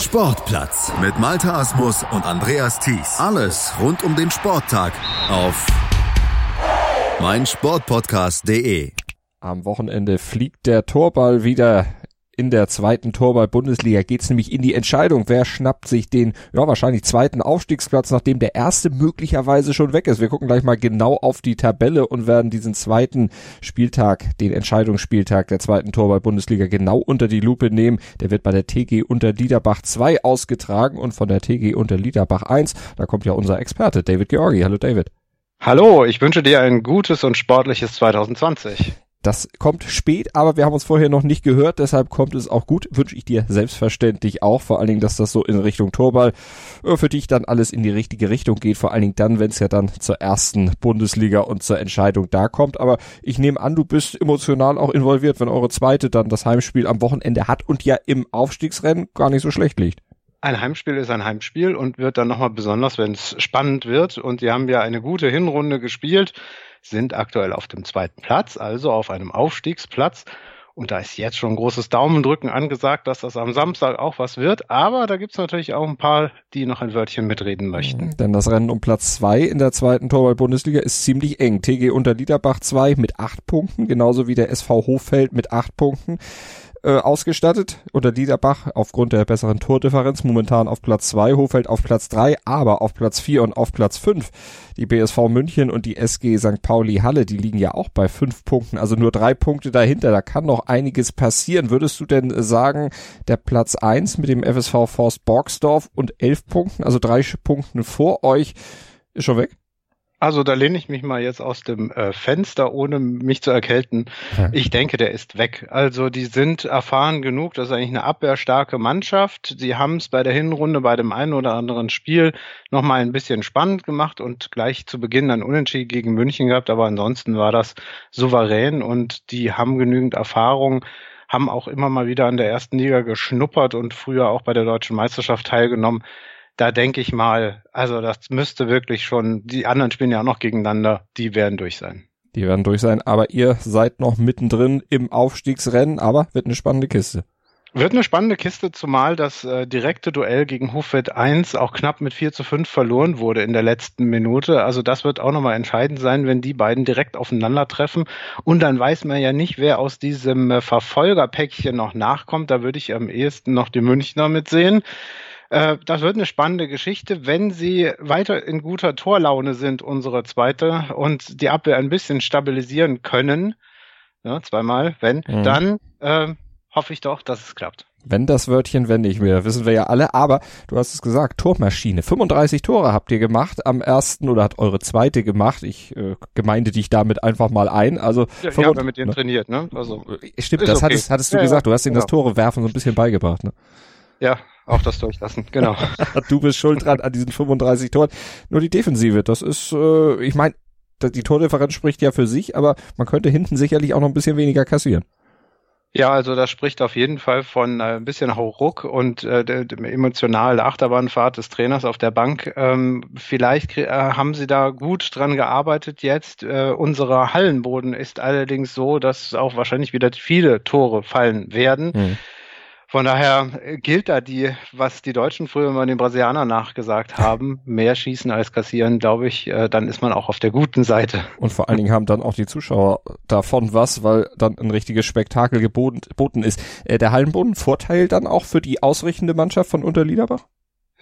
Sportplatz mit Malta Asmus und Andreas Thies. Alles rund um den Sporttag auf meinsportpodcast.de. Am Wochenende fliegt der Torball wieder in der zweiten Torball-Bundesliga geht's nämlich in die Entscheidung, wer schnappt sich den, ja wahrscheinlich zweiten Aufstiegsplatz, nachdem der erste möglicherweise schon weg ist. Wir gucken gleich mal genau auf die Tabelle und werden diesen zweiten Spieltag, den Entscheidungsspieltag der zweiten Torball-Bundesliga genau unter die Lupe nehmen. Der wird bei der TG unter Liederbach 2 ausgetragen und von der TG unter Liederbach 1. Da kommt ja unser Experte David Georgi. Hallo David. Hallo, ich wünsche dir ein gutes und sportliches 2020. Das kommt spät, aber wir haben uns vorher noch nicht gehört, deshalb kommt es auch gut. Wünsche ich dir selbstverständlich auch, vor allen Dingen, dass das so in Richtung Torball äh, für dich dann alles in die richtige Richtung geht, vor allen Dingen dann, wenn es ja dann zur ersten Bundesliga und zur Entscheidung da kommt. Aber ich nehme an, du bist emotional auch involviert, wenn eure zweite dann das Heimspiel am Wochenende hat und ja im Aufstiegsrennen gar nicht so schlecht liegt. Ein Heimspiel ist ein Heimspiel und wird dann nochmal besonders, wenn es spannend wird. Und die haben ja eine gute Hinrunde gespielt sind aktuell auf dem zweiten Platz, also auf einem Aufstiegsplatz. Und da ist jetzt schon großes Daumendrücken angesagt, dass das am Samstag auch was wird. Aber da gibt's natürlich auch ein paar, die noch ein Wörtchen mitreden möchten. Denn das Rennen um Platz zwei in der zweiten Torwart-Bundesliga ist ziemlich eng. TG unter Liederbach 2 mit acht Punkten, genauso wie der SV Hochfeld mit acht Punkten äh, ausgestattet. Unter Liederbach aufgrund der besseren Tordifferenz momentan auf Platz zwei, Hofeld auf Platz drei, aber auf Platz vier und auf Platz fünf die BSV München und die SG St. Pauli Halle, die liegen ja auch bei fünf Punkten, also nur drei Punkte dahinter. Da kann noch einiges passieren. Würdest du denn sagen, der Platz eins mit dem FSV Forst Borgsdorf und elf Punkten, also drei Punkten vor euch, ist schon weg? Also da lehne ich mich mal jetzt aus dem äh, Fenster, ohne mich zu erkälten. Ja. Ich denke, der ist weg. Also die sind erfahren genug, das ist eigentlich eine abwehrstarke Mannschaft. Sie haben es bei der Hinrunde bei dem einen oder anderen Spiel nochmal ein bisschen spannend gemacht und gleich zu Beginn ein Unentschieden gegen München gehabt, aber ansonsten war das souverän und die haben genügend Erfahrung haben auch immer mal wieder an der ersten Liga geschnuppert und früher auch bei der deutschen Meisterschaft teilgenommen da denke ich mal, also das müsste wirklich schon, die anderen spielen ja auch noch gegeneinander, die werden durch sein. Die werden durch sein, aber ihr seid noch mittendrin im Aufstiegsrennen, aber wird eine spannende Kiste. Wird eine spannende Kiste, zumal das äh, direkte Duell gegen Hofwett 1 auch knapp mit 4 zu 5 verloren wurde in der letzten Minute. Also das wird auch nochmal entscheidend sein, wenn die beiden direkt aufeinandertreffen. Und dann weiß man ja nicht, wer aus diesem äh, Verfolgerpäckchen noch nachkommt. Da würde ich am ehesten noch die Münchner mitsehen. Äh, das wird eine spannende Geschichte. Wenn sie weiter in guter Torlaune sind, unsere zweite, und die Abwehr ein bisschen stabilisieren können, ja, zweimal, wenn, mhm. dann äh, hoffe ich doch, dass es klappt. Wenn das Wörtchen wenn nicht mehr, wissen wir ja alle, aber du hast es gesagt, Tormaschine. 35 Tore habt ihr gemacht am ersten oder hat eure zweite gemacht. Ich äh, gemeinde dich damit einfach mal ein. Also ja, ich habe mit denen ne? trainiert, ne? Also stimmt, das okay. hattest, hattest du ja, gesagt. Du hast ihnen genau. das Tore werfen so ein bisschen beigebracht, ne? Ja, auch das durchlassen, genau. du bist schuld dran an diesen 35 Toren. Nur die Defensive, das ist, äh, ich meine, die Tordifferenz spricht ja für sich, aber man könnte hinten sicherlich auch noch ein bisschen weniger kassieren. Ja, also das spricht auf jeden Fall von äh, ein bisschen Hauruck und äh, der, der emotionalen Achterbahnfahrt des Trainers auf der Bank. Ähm, vielleicht äh, haben sie da gut dran gearbeitet jetzt. Äh, unsere Hallenboden ist allerdings so, dass auch wahrscheinlich wieder viele Tore fallen werden. Mhm. Von daher äh, gilt da die, was die Deutschen früher immer den Brasilianern nachgesagt haben, mehr schießen als kassieren, glaube ich, äh, dann ist man auch auf der guten Seite. Und vor allen Dingen haben dann auch die Zuschauer davon was, weil dann ein richtiges Spektakel geboten ist. Äh, der Hallenboden Vorteil dann auch für die ausrichtende Mannschaft von Unterliederbach?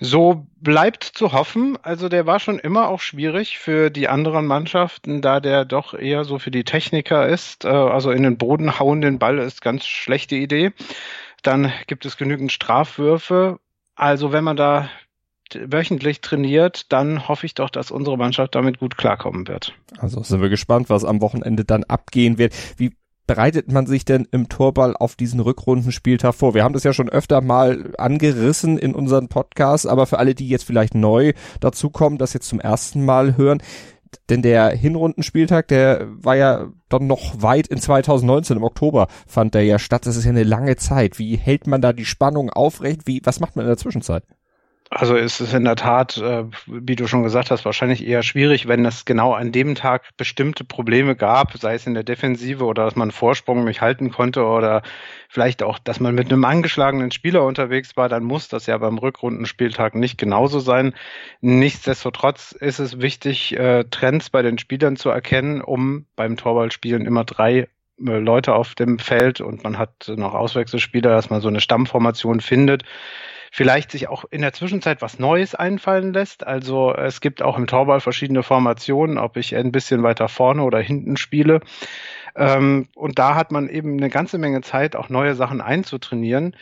So bleibt zu hoffen. Also der war schon immer auch schwierig für die anderen Mannschaften, da der doch eher so für die Techniker ist. Also in den Boden hauen den Ball ist ganz schlechte Idee. Dann gibt es genügend Strafwürfe. Also wenn man da wöchentlich trainiert, dann hoffe ich doch, dass unsere Mannschaft damit gut klarkommen wird. Also sind wir gespannt, was am Wochenende dann abgehen wird. Wie bereitet man sich denn im Torball auf diesen Rückrundenspieltag vor? Wir haben das ja schon öfter mal angerissen in unseren Podcasts, aber für alle, die jetzt vielleicht neu dazukommen, das jetzt zum ersten Mal hören, denn der Hinrundenspieltag, der war ja dann noch weit in 2019, im Oktober fand der ja statt. Das ist ja eine lange Zeit. Wie hält man da die Spannung aufrecht? Wie, was macht man in der Zwischenzeit? Also ist es in der Tat, äh, wie du schon gesagt hast, wahrscheinlich eher schwierig, wenn es genau an dem Tag bestimmte Probleme gab, sei es in der Defensive oder dass man Vorsprung nicht halten konnte oder vielleicht auch, dass man mit einem angeschlagenen Spieler unterwegs war, dann muss das ja beim Rückrundenspieltag nicht genauso sein. Nichtsdestotrotz ist es wichtig, äh, Trends bei den Spielern zu erkennen, um beim Torwaldspielen immer drei äh, Leute auf dem Feld und man hat noch Auswechselspieler, dass man so eine Stammformation findet vielleicht sich auch in der Zwischenzeit was Neues einfallen lässt. Also es gibt auch im Torball verschiedene Formationen, ob ich ein bisschen weiter vorne oder hinten spiele. Ähm, und da hat man eben eine ganze Menge Zeit, auch neue Sachen einzutrainieren.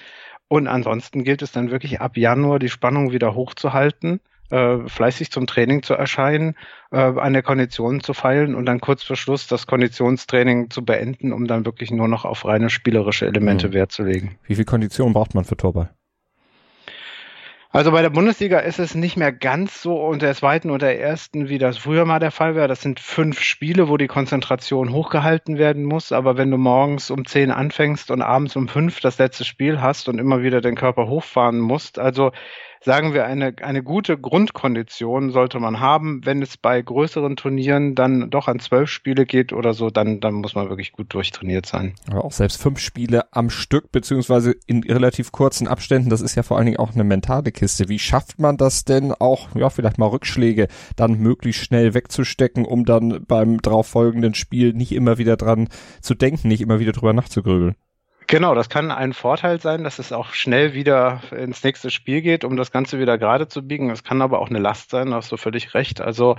Und ansonsten gilt es dann wirklich ab Januar die Spannung wieder hochzuhalten. Äh, fleißig zum Training zu erscheinen, äh, an der Kondition zu feilen und dann kurz vor Schluss das Konditionstraining zu beenden, um dann wirklich nur noch auf reine spielerische Elemente mhm. Wert zu legen. Wie viel Kondition braucht man für Torball? Also bei der Bundesliga ist es nicht mehr ganz so unter der zweiten und der ersten, wie das früher mal der Fall wäre. Das sind fünf Spiele, wo die Konzentration hochgehalten werden muss. Aber wenn du morgens um zehn anfängst und abends um fünf das letzte Spiel hast und immer wieder den Körper hochfahren musst, also sagen wir, eine, eine gute Grundkondition sollte man haben. Wenn es bei größeren Turnieren dann doch an zwölf Spiele geht oder so, dann, dann muss man wirklich gut durchtrainiert sein. Aber auch selbst fünf Spiele am Stück, beziehungsweise in relativ kurzen Abständen, das ist ja vor allen Dingen auch eine mentale Kiste. Wie schafft man das denn auch, ja, vielleicht mal Rückschläge dann möglichst schnell wegzustecken, um dann beim darauffolgenden Spiel nicht immer wieder dran zu denken, nicht immer wieder drüber nachzugrübeln? Genau, das kann ein Vorteil sein, dass es auch schnell wieder ins nächste Spiel geht, um das Ganze wieder gerade zu biegen. Es kann aber auch eine Last sein, da hast du völlig recht. Also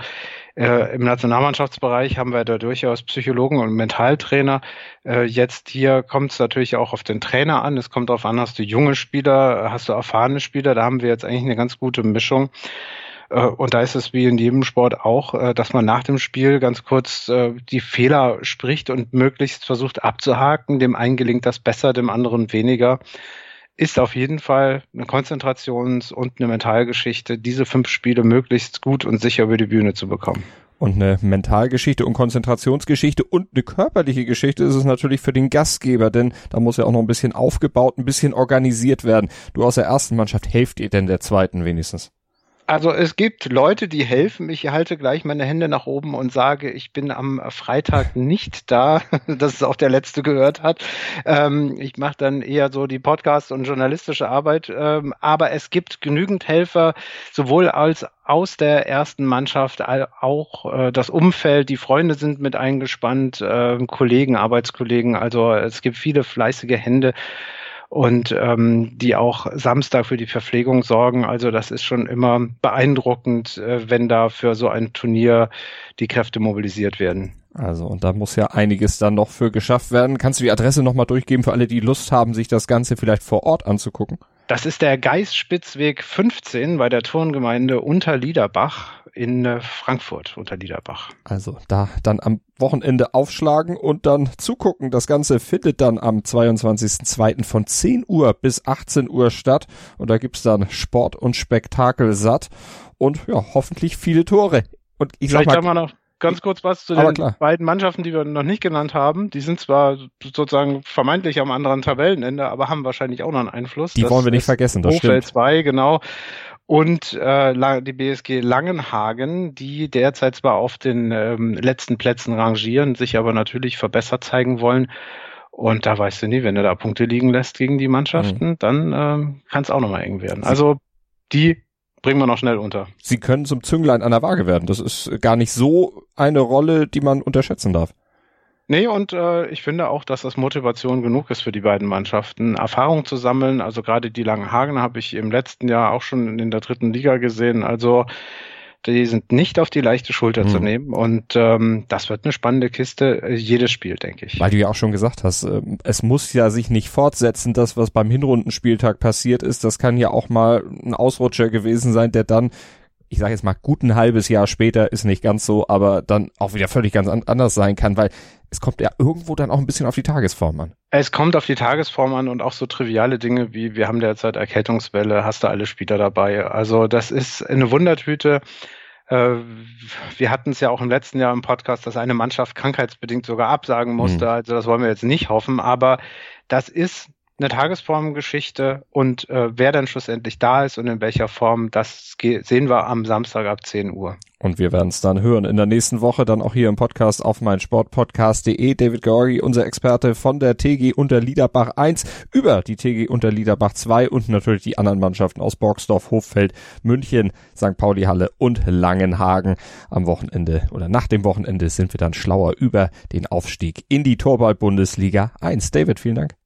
äh, im Nationalmannschaftsbereich haben wir da durchaus Psychologen und Mentaltrainer. Äh, jetzt hier kommt es natürlich auch auf den Trainer an. Es kommt darauf an, hast du junge Spieler, hast du erfahrene Spieler. Da haben wir jetzt eigentlich eine ganz gute Mischung. Äh, und da ist es wie in jedem Sport auch, äh, dass man nach dem Spiel ganz kurz äh, die Fehler spricht und möglichst versucht abzuhaken. Dem einen gelingt das besser, dem anderen weniger. Ist auf jeden Fall eine Konzentrations- und eine Mentalgeschichte, diese fünf Spiele möglichst gut und sicher über die Bühne zu bekommen. Und eine Mentalgeschichte und Konzentrationsgeschichte und eine körperliche Geschichte ist es natürlich für den Gastgeber, denn da muss ja auch noch ein bisschen aufgebaut, ein bisschen organisiert werden. Du aus der ersten Mannschaft, helft ihr denn der zweiten wenigstens? Also es gibt Leute, die helfen. Ich halte gleich meine Hände nach oben und sage, ich bin am Freitag nicht da, dass es auch der Letzte gehört hat. Ähm, ich mache dann eher so die Podcast- und journalistische Arbeit. Ähm, aber es gibt genügend Helfer, sowohl als aus der ersten Mannschaft, auch äh, das Umfeld, die Freunde sind mit eingespannt, äh, Kollegen, Arbeitskollegen. Also es gibt viele fleißige Hände und ähm, die auch Samstag für die Verpflegung sorgen. Also das ist schon immer beeindruckend, äh, wenn da für so ein Turnier die Kräfte mobilisiert werden. Also, und da muss ja einiges dann noch für geschafft werden. Kannst du die Adresse nochmal durchgeben für alle, die Lust haben, sich das Ganze vielleicht vor Ort anzugucken? Das ist der Geisspitzweg 15 bei der Turngemeinde Unterliederbach in äh, Frankfurt unter Liederbach. Also da dann am Wochenende aufschlagen und dann zugucken. Das Ganze findet dann am 22.02. von 10 Uhr bis 18 Uhr statt. Und da gibt's dann Sport und Spektakel satt und ja, hoffentlich viele Tore. Und ich Vielleicht sag mal, noch ganz kurz was zu den klar. beiden Mannschaften, die wir noch nicht genannt haben. Die sind zwar sozusagen vermeintlich am anderen Tabellenende, aber haben wahrscheinlich auch noch einen Einfluss. Die das wollen wir nicht vergessen, das Hochfeld stimmt. 2, genau und äh, die BSG Langenhagen, die derzeit zwar auf den ähm, letzten Plätzen rangieren, sich aber natürlich verbessert zeigen wollen. Und da weißt du nie, wenn du da Punkte liegen lässt gegen die Mannschaften, mhm. dann ähm, kann es auch nochmal eng werden. Also die bringen wir noch schnell unter. Sie können zum Zünglein an der Waage werden. Das ist gar nicht so eine Rolle, die man unterschätzen darf. Nee, und äh, ich finde auch, dass das Motivation genug ist für die beiden Mannschaften, Erfahrung zu sammeln. Also gerade die Langenhagen habe ich im letzten Jahr auch schon in der dritten Liga gesehen. Also die sind nicht auf die leichte Schulter hm. zu nehmen. Und ähm, das wird eine spannende Kiste, äh, jedes Spiel, denke ich. Weil du ja auch schon gesagt hast, äh, es muss ja sich nicht fortsetzen, das, was beim Hinrundenspieltag passiert ist. Das kann ja auch mal ein Ausrutscher gewesen sein, der dann ich sage jetzt mal, gut ein halbes Jahr später ist nicht ganz so, aber dann auch wieder völlig ganz an anders sein kann, weil es kommt ja irgendwo dann auch ein bisschen auf die Tagesform an. Es kommt auf die Tagesform an und auch so triviale Dinge wie, wir haben derzeit Erkältungswelle, hast du alle Spieler dabei. Also das ist eine Wundertüte. Äh, wir hatten es ja auch im letzten Jahr im Podcast, dass eine Mannschaft krankheitsbedingt sogar absagen musste. Mhm. Also das wollen wir jetzt nicht hoffen, aber das ist eine Tagesformgeschichte und äh, wer dann schlussendlich da ist und in welcher Form, das sehen wir am Samstag ab 10 Uhr. Und wir werden es dann hören in der nächsten Woche, dann auch hier im Podcast auf meinsportpodcast.de. David Georgi, unser Experte von der TG unter Liederbach 1 über die TG unter Liederbach 2 und natürlich die anderen Mannschaften aus Borgsdorf, Hoffeld, München, St. Pauli Halle und Langenhagen. Am Wochenende oder nach dem Wochenende sind wir dann schlauer über den Aufstieg in die Torball-Bundesliga 1. David, vielen Dank.